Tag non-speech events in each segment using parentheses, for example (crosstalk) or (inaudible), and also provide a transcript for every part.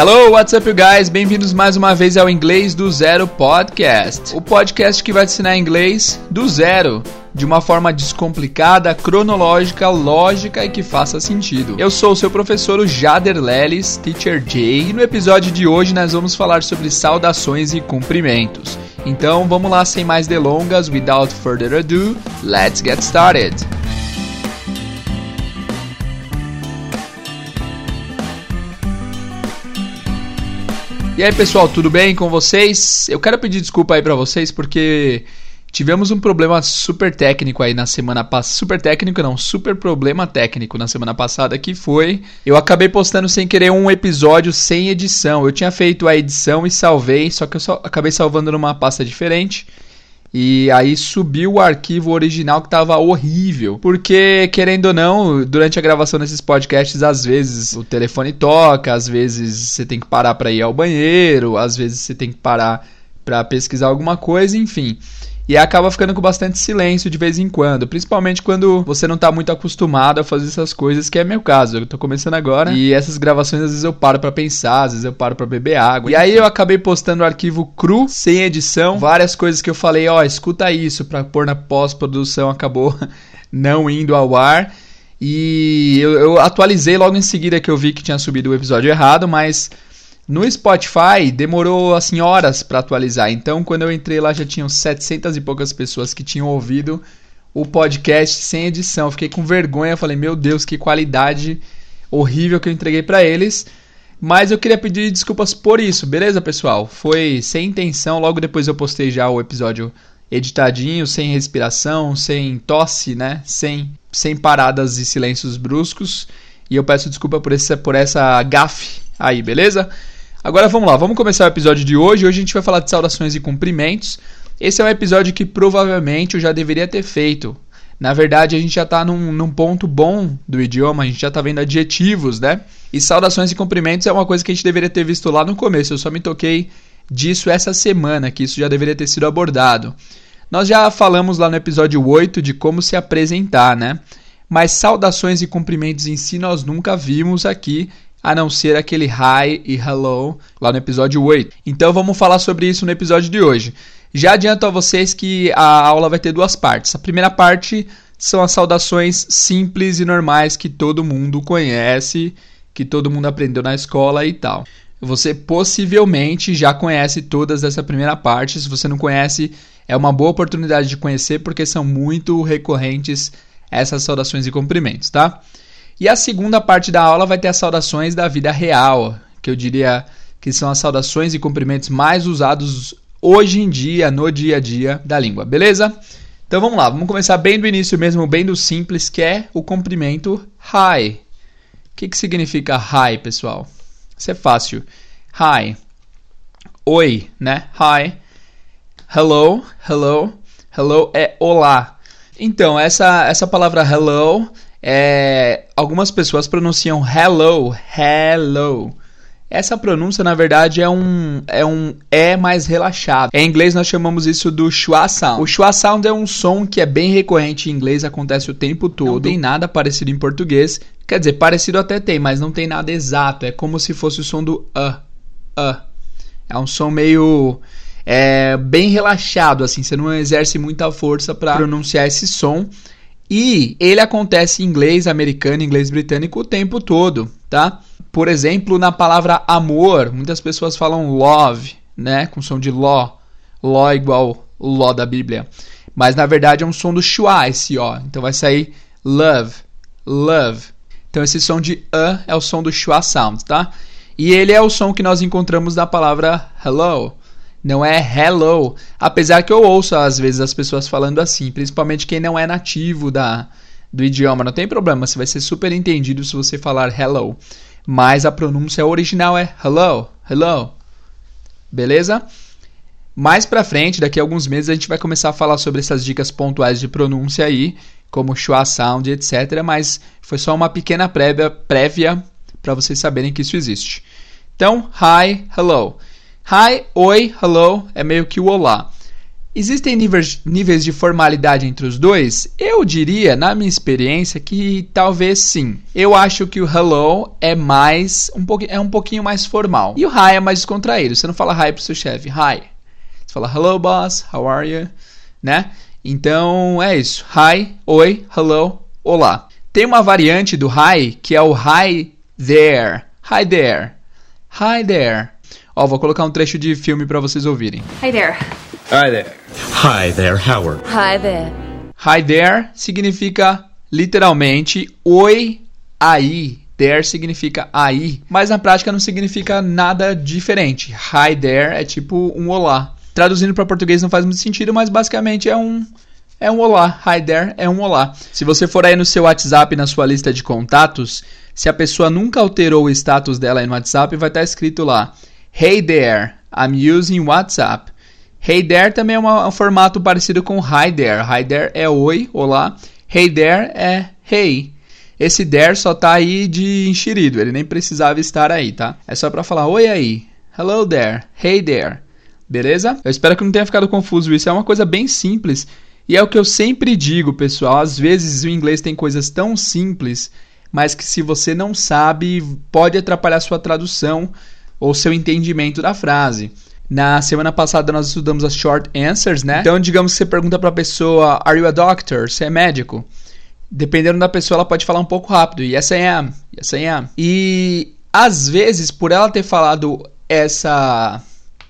Hello, what's up, you guys? Bem-vindos mais uma vez ao Inglês do Zero Podcast, o podcast que vai te ensinar inglês do zero, de uma forma descomplicada, cronológica, lógica e que faça sentido. Eu sou o seu professor, Jader Lelis, Teacher J, e no episódio de hoje nós vamos falar sobre saudações e cumprimentos. Então vamos lá, sem mais delongas, without further ado, let's get started! E aí, pessoal, tudo bem com vocês? Eu quero pedir desculpa aí para vocês porque tivemos um problema super técnico aí na semana passada. Super técnico não, super problema técnico na semana passada que foi eu acabei postando sem querer um episódio sem edição. Eu tinha feito a edição e salvei, só que eu só acabei salvando numa pasta diferente. E aí subiu o arquivo original que tava horrível. Porque, querendo ou não, durante a gravação desses podcasts, às vezes o telefone toca, às vezes você tem que parar para ir ao banheiro, às vezes você tem que parar para pesquisar alguma coisa, enfim e acaba ficando com bastante silêncio de vez em quando, principalmente quando você não tá muito acostumado a fazer essas coisas, que é meu caso. Eu tô começando agora e essas gravações às vezes eu paro para pensar, às vezes eu paro para beber água. E aí eu acabei postando o arquivo cru, sem edição, várias coisas que eu falei, ó, oh, escuta isso para pôr na pós-produção, acabou (laughs) não indo ao ar. E eu, eu atualizei logo em seguida que eu vi que tinha subido o episódio errado, mas no Spotify demorou assim horas para atualizar. Então, quando eu entrei lá já tinham 700 e poucas pessoas que tinham ouvido o podcast sem edição. fiquei com vergonha, falei: "Meu Deus, que qualidade horrível que eu entreguei para eles". Mas eu queria pedir desculpas por isso, beleza, pessoal? Foi sem intenção, logo depois eu postei já o episódio editadinho, sem respiração, sem tosse, né? Sem sem paradas e silêncios bruscos. E eu peço desculpa por essa por essa gafe aí, beleza? Agora vamos lá, vamos começar o episódio de hoje. Hoje a gente vai falar de saudações e cumprimentos. Esse é um episódio que provavelmente eu já deveria ter feito. Na verdade, a gente já está num, num, ponto bom do idioma, a gente já está vendo adjetivos, né? E saudações e cumprimentos é uma coisa que a gente deveria ter visto lá no começo. Eu só me toquei disso essa semana, que isso já deveria ter sido abordado. Nós já falamos lá no episódio 8 de como se apresentar, né? Mas saudações e cumprimentos em si nós nunca vimos aqui a não ser aquele hi e hello lá no episódio 8. Então vamos falar sobre isso no episódio de hoje. Já adianto a vocês que a aula vai ter duas partes. A primeira parte são as saudações simples e normais que todo mundo conhece, que todo mundo aprendeu na escola e tal. Você possivelmente já conhece todas essa primeira parte. Se você não conhece, é uma boa oportunidade de conhecer porque são muito recorrentes essas saudações e cumprimentos, tá? E a segunda parte da aula vai ter as saudações da vida real, que eu diria que são as saudações e cumprimentos mais usados hoje em dia, no dia a dia da língua, beleza? Então vamos lá, vamos começar bem do início mesmo, bem do simples, que é o cumprimento hi. O que, que significa hi, pessoal? Isso é fácil. Hi. Oi, né? Hi. Hello, hello. Hello é olá. Então, essa, essa palavra hello é, algumas pessoas pronunciam hello, hello. Essa pronúncia, na verdade, é um é um é mais relaxado. Em inglês nós chamamos isso do schwa sound. O schwa sound é um som que é bem recorrente em inglês, acontece o tempo todo. Não tem nada parecido em português. Quer dizer, parecido até tem, mas não tem nada exato. É como se fosse o som do uh, uh. É um som meio é, bem relaxado, assim. Você não exerce muita força para pronunciar esse som. E ele acontece em inglês americano, inglês britânico o tempo todo, tá? Por exemplo, na palavra amor, muitas pessoas falam love, né, com som de ló, ló igual o ló da Bíblia. Mas na verdade é um som do schwa esse ó. Então vai sair love, love. Então esse som de a é o som do schwa sound, tá? E ele é o som que nós encontramos na palavra hello não é hello. Apesar que eu ouço às vezes as pessoas falando assim, principalmente quem não é nativo da, do idioma, não tem problema, você vai ser super entendido se você falar hello. Mas a pronúncia original é hello, hello. Beleza? Mais pra frente, daqui a alguns meses, a gente vai começar a falar sobre essas dicas pontuais de pronúncia aí, como schwa sound, etc. Mas foi só uma pequena prévia, prévia para vocês saberem que isso existe. Então, hi, hello. Hi, oi, hello é meio que o olá. Existem níveis, de formalidade entre os dois? Eu diria, na minha experiência, que talvez sim. Eu acho que o hello é mais um é um pouquinho mais formal. E o hi é mais descontraído. Você não fala hi pro seu chefe, hi. Você fala hello boss, how are you? Né? Então é isso. Hi, oi, hello, olá. Tem uma variante do hi que é o hi there. Hi there. Hi there. Ó, vou colocar um trecho de filme para vocês ouvirem. Hi there. Hi there. Hi there, Howard. Hi there. Hi there significa literalmente oi, aí. There significa aí, mas na prática não significa nada diferente. Hi there é tipo um olá. Traduzindo para português não faz muito sentido, mas basicamente é um é um olá. Hi there é um olá. Se você for aí no seu WhatsApp, na sua lista de contatos, se a pessoa nunca alterou o status dela aí no WhatsApp, vai estar escrito lá: Hey there, I'm using WhatsApp. Hey there também é um formato parecido com hi there. Hi there é oi, olá. Hey there é hey. Esse there só tá aí de enxerido, ele nem precisava estar aí, tá? É só para falar oi aí. Hello there. Hey there. Beleza? Eu espero que não tenha ficado confuso isso. É uma coisa bem simples. E é o que eu sempre digo, pessoal. Às vezes o inglês tem coisas tão simples, mas que se você não sabe, pode atrapalhar sua tradução ou seu entendimento da frase. Na semana passada nós estudamos as short answers, né? Então, digamos que você pergunta para a pessoa: Are you a doctor? Você é médico? Dependendo da pessoa, ela pode falar um pouco rápido. Yes, I am. Yes, I am. E às vezes, por ela ter falado essa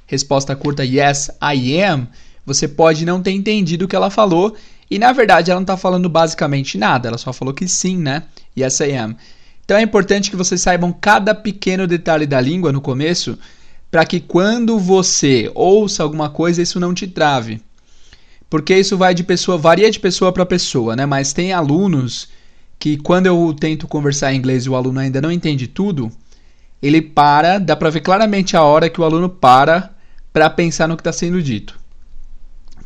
resposta curta Yes, I am, você pode não ter entendido o que ela falou. E na verdade, ela não está falando basicamente nada. Ela só falou que sim, né? Yes, I am. Então é importante que vocês saibam cada pequeno detalhe da língua no começo para que quando você ouça alguma coisa isso não te trave. Porque isso vai de pessoa, varia de pessoa para pessoa, né? Mas tem alunos que quando eu tento conversar em inglês e o aluno ainda não entende tudo, ele para, dá para ver claramente a hora que o aluno para para pensar no que está sendo dito.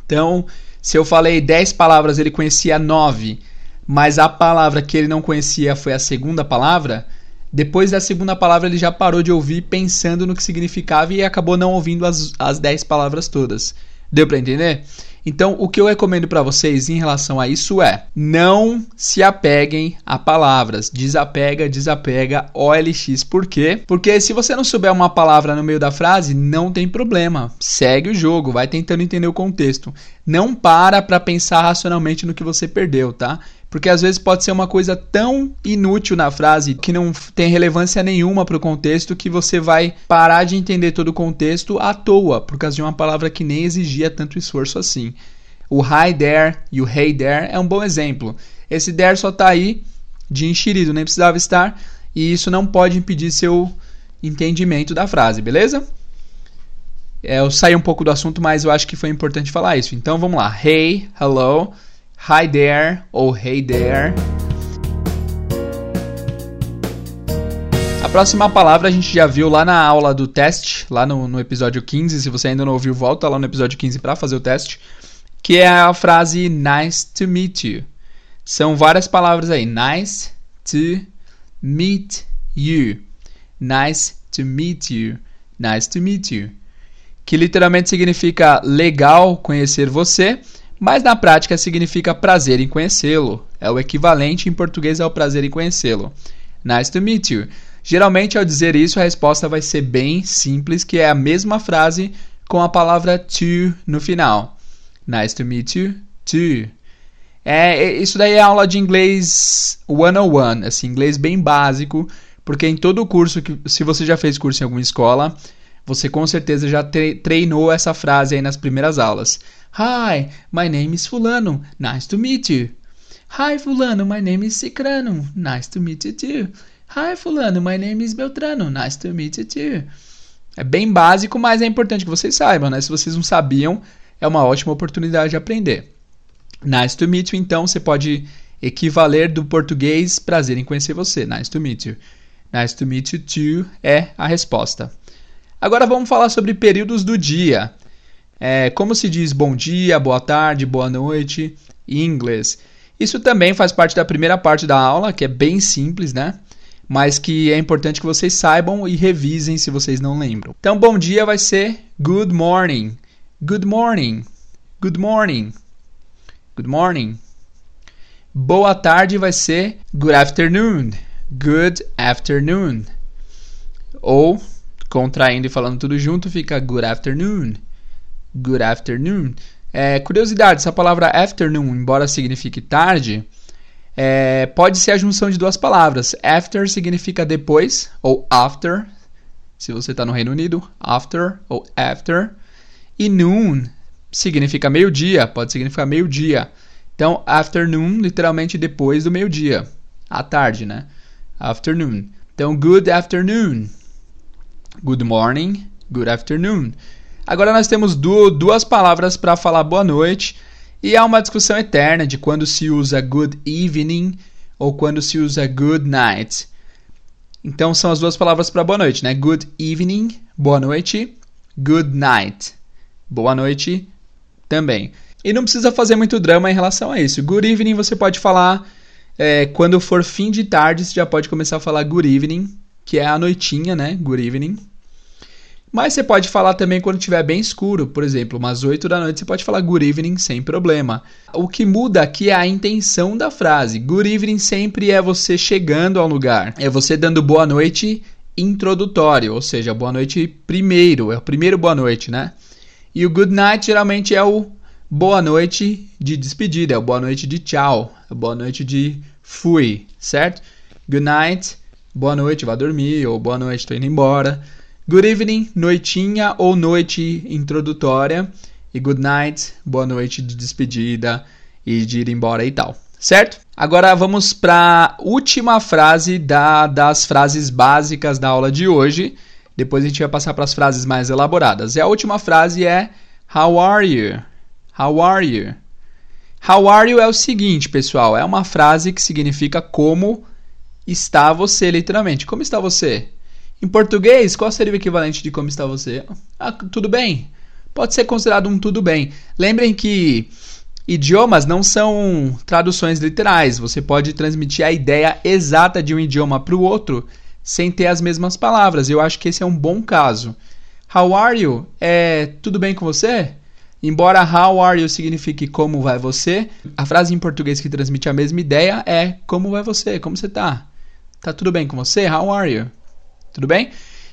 Então, se eu falei 10 palavras, ele conhecia 9, mas a palavra que ele não conhecia foi a segunda palavra, depois da segunda palavra, ele já parou de ouvir pensando no que significava e acabou não ouvindo as, as dez palavras todas. Deu para entender? Então, o que eu recomendo para vocês em relação a isso é: não se apeguem a palavras. Desapega, desapega, OLX. Por quê? Porque se você não souber uma palavra no meio da frase, não tem problema. Segue o jogo, vai tentando entender o contexto. Não para para pensar racionalmente no que você perdeu, tá? Porque às vezes pode ser uma coisa tão inútil na frase que não tem relevância nenhuma para o contexto que você vai parar de entender todo o contexto à toa, por causa de uma palavra que nem exigia tanto esforço assim. O hi there e o hey there é um bom exemplo. Esse there só está aí de enxerido, nem precisava estar, e isso não pode impedir seu entendimento da frase, beleza? É, eu saí um pouco do assunto, mas eu acho que foi importante falar isso. Então vamos lá. Hey, hello. Hi there ou Hey there. A próxima palavra a gente já viu lá na aula do teste, lá no, no episódio 15. Se você ainda não ouviu, volta lá no episódio 15 para fazer o teste. Que é a frase nice to meet you. São várias palavras aí. Nice to meet you. Nice to meet you. Nice to meet you. Que literalmente significa legal conhecer você mas na prática significa prazer em conhecê-lo. É o equivalente em português ao prazer em conhecê-lo. Nice to meet you. Geralmente, ao dizer isso, a resposta vai ser bem simples, que é a mesma frase com a palavra to no final. Nice to meet you, too. É, isso daí é aula de inglês 101, assim, inglês bem básico, porque em todo o curso, que, se você já fez curso em alguma escola, você com certeza já treinou essa frase aí nas primeiras aulas. Hi, my name is Fulano. Nice to meet you. Hi, Fulano, my name is Cicrano. Nice to meet you too. Hi, Fulano, my name is Beltrano. Nice to meet you too. É bem básico, mas é importante que vocês saibam, né? Se vocês não sabiam, é uma ótima oportunidade de aprender. Nice to meet you, então, você pode equivaler do português prazer em conhecer você. Nice to meet you. Nice to meet you too é a resposta. Agora vamos falar sobre períodos do dia. É, como se diz bom dia, boa tarde, boa noite em inglês. Isso também faz parte da primeira parte da aula, que é bem simples, né? Mas que é importante que vocês saibam e revisem se vocês não lembram. Então, bom dia vai ser good morning. Good morning. good morning. Good morning. Boa tarde vai ser good afternoon. Good afternoon. Ou, contraindo e falando tudo junto, fica good afternoon. Good afternoon. É, curiosidade, essa palavra afternoon, embora signifique tarde, é, pode ser a junção de duas palavras. After significa depois, ou after, se você está no Reino Unido, after ou after. E noon significa meio-dia, pode significar meio-dia. Então, afternoon, literalmente depois do meio-dia. À tarde, né? Afternoon. Então, good afternoon. Good morning. Good afternoon. Agora nós temos duas palavras para falar boa noite. E há uma discussão eterna de quando se usa good evening ou quando se usa good night. Então são as duas palavras para boa noite, né? Good evening, boa noite. Good night, boa noite também. E não precisa fazer muito drama em relação a isso. Good evening você pode falar é, quando for fim de tarde, você já pode começar a falar good evening, que é a noitinha, né? Good evening. Mas você pode falar também quando estiver bem escuro, por exemplo, umas 8 da noite, você pode falar good evening sem problema. O que muda aqui é a intenção da frase. Good evening sempre é você chegando ao lugar, é você dando boa noite introdutório, ou seja, boa noite primeiro, é o primeiro boa noite, né? E o good night geralmente é o boa noite de despedida, é o boa noite de tchau, é boa noite de fui, certo? Good night, boa noite, vá dormir, ou boa noite, estou indo embora. Good evening, noitinha ou noite introdutória. E good night, boa noite de despedida e de ir embora e tal, certo? Agora vamos para a última frase da, das frases básicas da aula de hoje. Depois a gente vai passar para as frases mais elaboradas. E a última frase é How are you? How are you? How are you é o seguinte, pessoal, é uma frase que significa como está você, literalmente. Como está você? Em português, qual seria o equivalente de como está você? Ah, tudo bem. Pode ser considerado um tudo bem. Lembrem que idiomas não são traduções literais. Você pode transmitir a ideia exata de um idioma para o outro sem ter as mesmas palavras. Eu acho que esse é um bom caso. How are you? É tudo bem com você? Embora how are you signifique como vai você, a frase em português que transmite a mesma ideia é como vai você? Como você tá? Tá tudo bem com você? How are you? Tudo bem?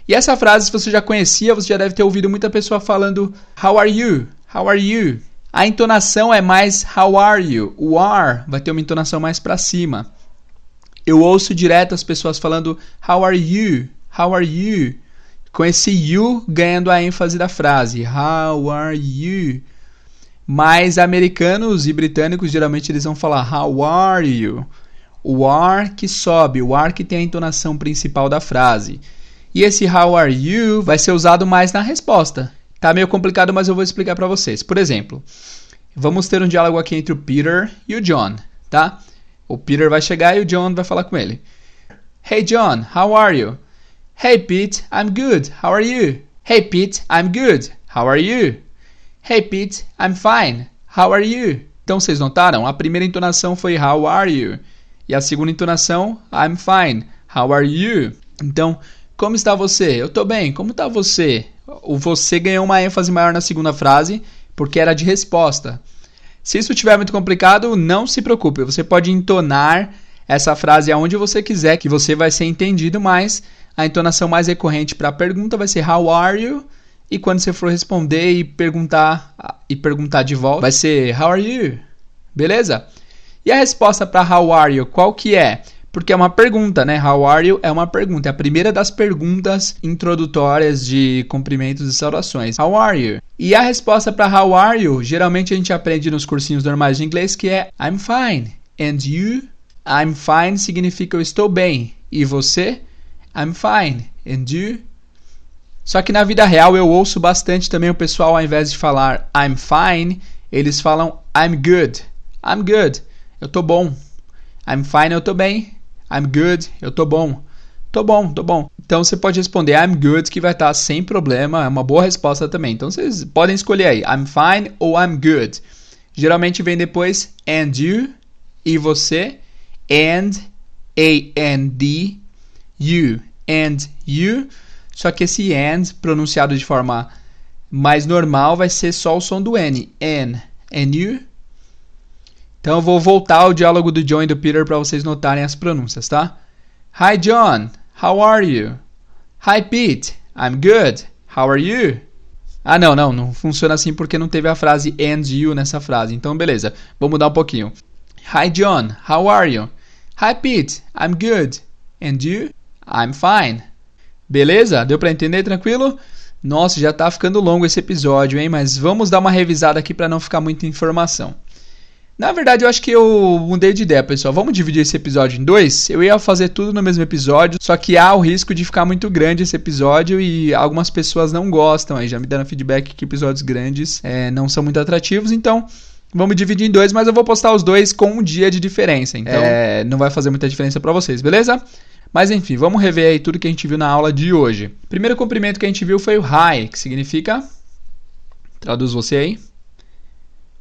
E essa frase, se você já conhecia, você já deve ter ouvido muita pessoa falando How are you? How are you? A entonação é mais How are you? O are vai ter uma entonação mais para cima. Eu ouço direto as pessoas falando How are you? How are you? Com esse you ganhando a ênfase da frase. How are you? Mas americanos e britânicos geralmente eles vão falar How are you? O are que sobe, o are que tem a entonação principal da frase. E esse how are you vai ser usado mais na resposta. Tá meio complicado, mas eu vou explicar para vocês. Por exemplo, vamos ter um diálogo aqui entre o Peter e o John, tá? O Peter vai chegar e o John vai falar com ele. Hey John, how are you? Hey Pete, I'm good. How are you? Hey Pete, I'm good. How are you? Hey Pete, I'm fine. How are you? Então vocês notaram? A primeira entonação foi how are you? E a segunda entonação, I'm fine. How are you? Então, como está você? Eu estou bem. Como está você? O você ganhou uma ênfase maior na segunda frase porque era de resposta. Se isso estiver muito complicado, não se preocupe, você pode entonar essa frase aonde você quiser, que você vai ser entendido, mas a entonação mais recorrente para a pergunta vai ser How are you? E quando você for responder e perguntar e perguntar de volta, vai ser How are you? Beleza? E a resposta para How are you, qual que é? Porque é uma pergunta, né? How are you é uma pergunta. É a primeira das perguntas introdutórias de cumprimentos e saudações. How are you? E a resposta para How are you, geralmente a gente aprende nos cursinhos normais de inglês que é I'm fine. And you? I'm fine significa eu estou bem. E você? I'm fine. And you? Só que na vida real eu ouço bastante também o pessoal, ao invés de falar I'm fine, eles falam I'm good. I'm good. Eu tô bom. I'm fine, eu tô bem. I'm good, eu tô bom. Tô bom, tô bom. Então você pode responder I'm good, que vai estar sem problema, é uma boa resposta também. Então vocês podem escolher aí, I'm fine ou I'm good. Geralmente vem depois and you e você, and, A-N-D, you, and you. Só que esse and, pronunciado de forma mais normal, vai ser só o som do N, N, And you? Então eu vou voltar ao diálogo do John e do Peter para vocês notarem as pronúncias, tá? Hi John, how are you? Hi Pete, I'm good. How are you? Ah, não, não, não funciona assim porque não teve a frase and you nessa frase. Então, beleza. Vou mudar um pouquinho. Hi John, how are you? Hi Pete, I'm good. And you? I'm fine. Beleza? Deu para entender tranquilo? Nossa, já tá ficando longo esse episódio, hein? Mas vamos dar uma revisada aqui para não ficar muita informação. Na verdade, eu acho que eu mudei de ideia, pessoal. Vamos dividir esse episódio em dois? Eu ia fazer tudo no mesmo episódio, só que há o risco de ficar muito grande esse episódio e algumas pessoas não gostam. Aí já me deram feedback que episódios grandes é, não são muito atrativos, então vamos dividir em dois, mas eu vou postar os dois com um dia de diferença. Então é, não vai fazer muita diferença para vocês, beleza? Mas enfim, vamos rever aí tudo que a gente viu na aula de hoje. Primeiro cumprimento que a gente viu foi o hi, que significa. Traduz você aí.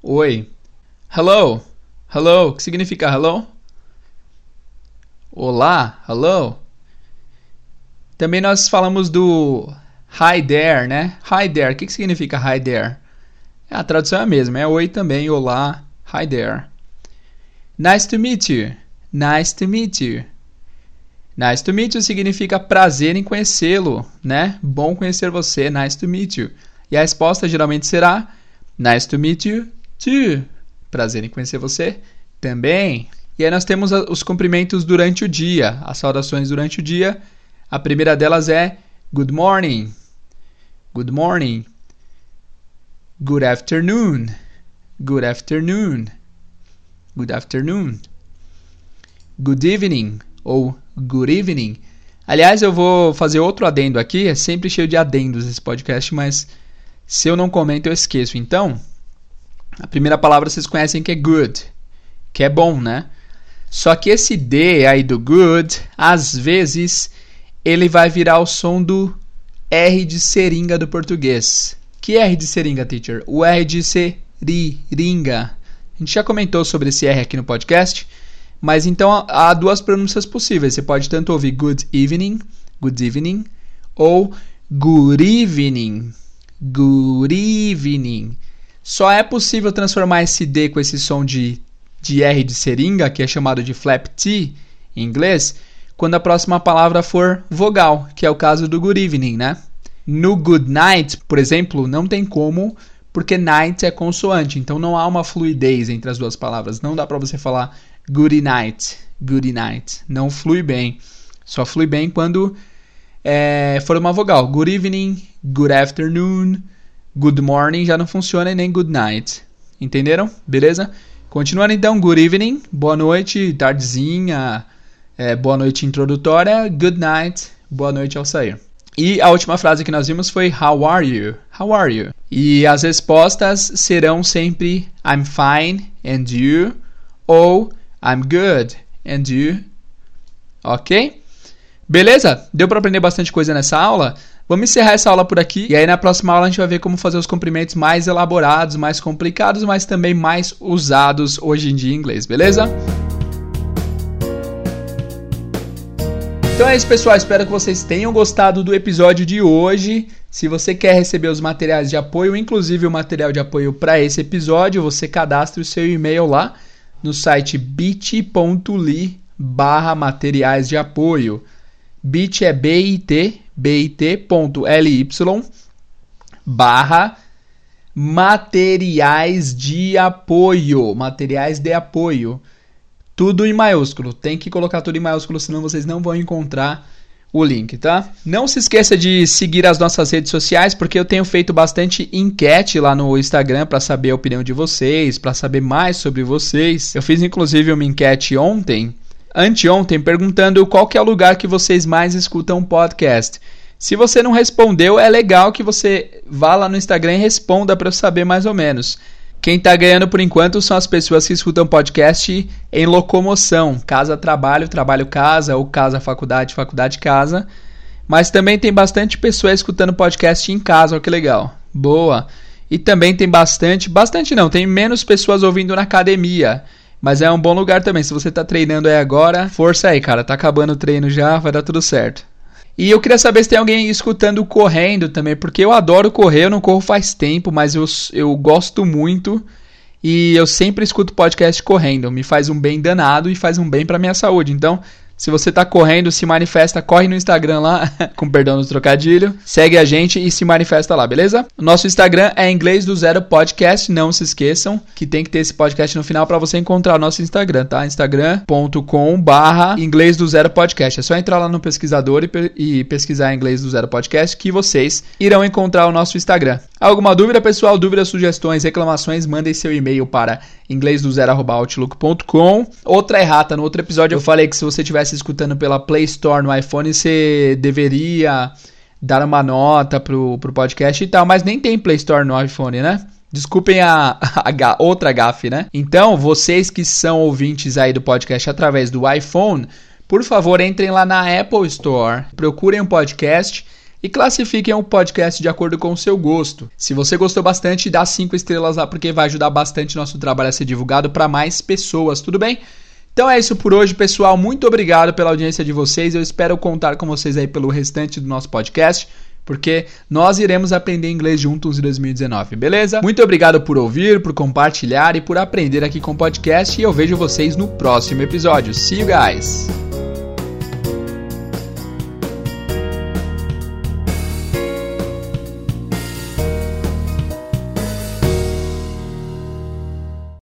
Oi. Hello. Hello, que significa hello? Olá, hello. Também nós falamos do hi there, né? Hi there, o que, que significa hi there? A tradução é a mesma, é oi também, olá, hi there. Nice to meet you. Nice to meet you. Nice to meet you significa prazer em conhecê-lo, né? Bom conhecer você, nice to meet you. E a resposta geralmente será nice to meet you too. Prazer em conhecer você também. E aí nós temos os cumprimentos durante o dia, as saudações durante o dia. A primeira delas é good morning. Good morning. Good afternoon. Good afternoon. Good afternoon. Good evening ou good evening. Aliás, eu vou fazer outro adendo aqui, é sempre cheio de adendos esse podcast, mas se eu não comento eu esqueço. Então, a primeira palavra vocês conhecem que é good, que é bom, né? Só que esse D aí do good, às vezes, ele vai virar o som do R de seringa do português. Que R de seringa, teacher? O R de seringa. A gente já comentou sobre esse R aqui no podcast, mas então há duas pronúncias possíveis. Você pode tanto ouvir good evening, good evening, ou good evening, good evening. Só é possível transformar esse D com esse som de, de R de seringa, que é chamado de flap T em inglês, quando a próxima palavra for vogal, que é o caso do good evening, né? No good night, por exemplo, não tem como, porque night é consoante, então não há uma fluidez entre as duas palavras. Não dá para você falar good night, good night. Não flui bem. Só flui bem quando é, for uma vogal. Good evening, good afternoon, good morning já não funciona e nem good night. Entenderam? Beleza? Continuando então, good evening, boa noite, tardezinha, é, boa noite introdutória, good night, boa noite ao sair. E a última frase que nós vimos foi How are you? How are you? E as respostas serão sempre I'm fine and you ou I'm good and you. Ok? Beleza? Deu para aprender bastante coisa nessa aula? Vamos encerrar essa aula por aqui e aí na próxima aula a gente vai ver como fazer os cumprimentos mais elaborados, mais complicados, mas também mais usados hoje em dia em inglês, beleza? Então é isso, pessoal. Espero que vocês tenham gostado do episódio de hoje. Se você quer receber os materiais de apoio, inclusive o material de apoio para esse episódio, você cadastre o seu e-mail lá no site bit.ly barra materiais de apoio. bit é bit bit.ly barra materiais de apoio, materiais de apoio. Tudo em maiúsculo. Tem que colocar tudo em maiúsculo, senão vocês não vão encontrar o link, tá? Não se esqueça de seguir as nossas redes sociais, porque eu tenho feito bastante enquete lá no Instagram para saber a opinião de vocês, para saber mais sobre vocês. Eu fiz inclusive uma enquete ontem anteontem perguntando qual que é o lugar que vocês mais escutam podcast. Se você não respondeu, é legal que você vá lá no Instagram e responda para eu saber mais ou menos. Quem está ganhando por enquanto são as pessoas que escutam podcast em locomoção, casa trabalho, trabalho casa ou casa faculdade, faculdade casa. Mas também tem bastante pessoas escutando podcast em casa, olha que legal. Boa. E também tem bastante, bastante não, tem menos pessoas ouvindo na academia. Mas é um bom lugar também. Se você está treinando aí agora, força aí, cara. Tá acabando o treino já, vai dar tudo certo. E eu queria saber se tem alguém escutando correndo também, porque eu adoro correr, eu não corro faz tempo, mas eu, eu gosto muito. e eu sempre escuto podcast correndo. Me faz um bem danado e faz um bem para minha saúde. Então, se você tá correndo, se manifesta, corre no Instagram lá, (laughs) com perdão no trocadilho. Segue a gente e se manifesta lá, beleza? Nosso Instagram é Inglês do Zero Podcast. Não se esqueçam que tem que ter esse podcast no final para você encontrar o nosso Instagram, tá? instagram.com barra Inglês do Zero Podcast. É só entrar lá no pesquisador e, e pesquisar Inglês do Zero Podcast que vocês irão encontrar o nosso Instagram. Alguma dúvida, pessoal? Dúvidas, sugestões, reclamações? Mandem seu e-mail para inglês do zero outlook.com. Outra errata, no outro episódio eu falei que se você estivesse escutando pela Play Store no iPhone, você deveria dar uma nota pro, pro podcast e tal, mas nem tem Play Store no iPhone, né? Desculpem a, (laughs) a, a, outra gafe, né? Então, vocês que são ouvintes aí do podcast através do iPhone, por favor, entrem lá na Apple Store, procurem um podcast e classifiquem o podcast de acordo com o seu gosto. Se você gostou bastante, dá 5 estrelas lá porque vai ajudar bastante nosso trabalho a ser divulgado para mais pessoas, tudo bem? Então é isso por hoje, pessoal. Muito obrigado pela audiência de vocês. Eu espero contar com vocês aí pelo restante do nosso podcast, porque nós iremos aprender inglês juntos em 2019, beleza? Muito obrigado por ouvir, por compartilhar e por aprender aqui com o podcast. E eu vejo vocês no próximo episódio. See you guys!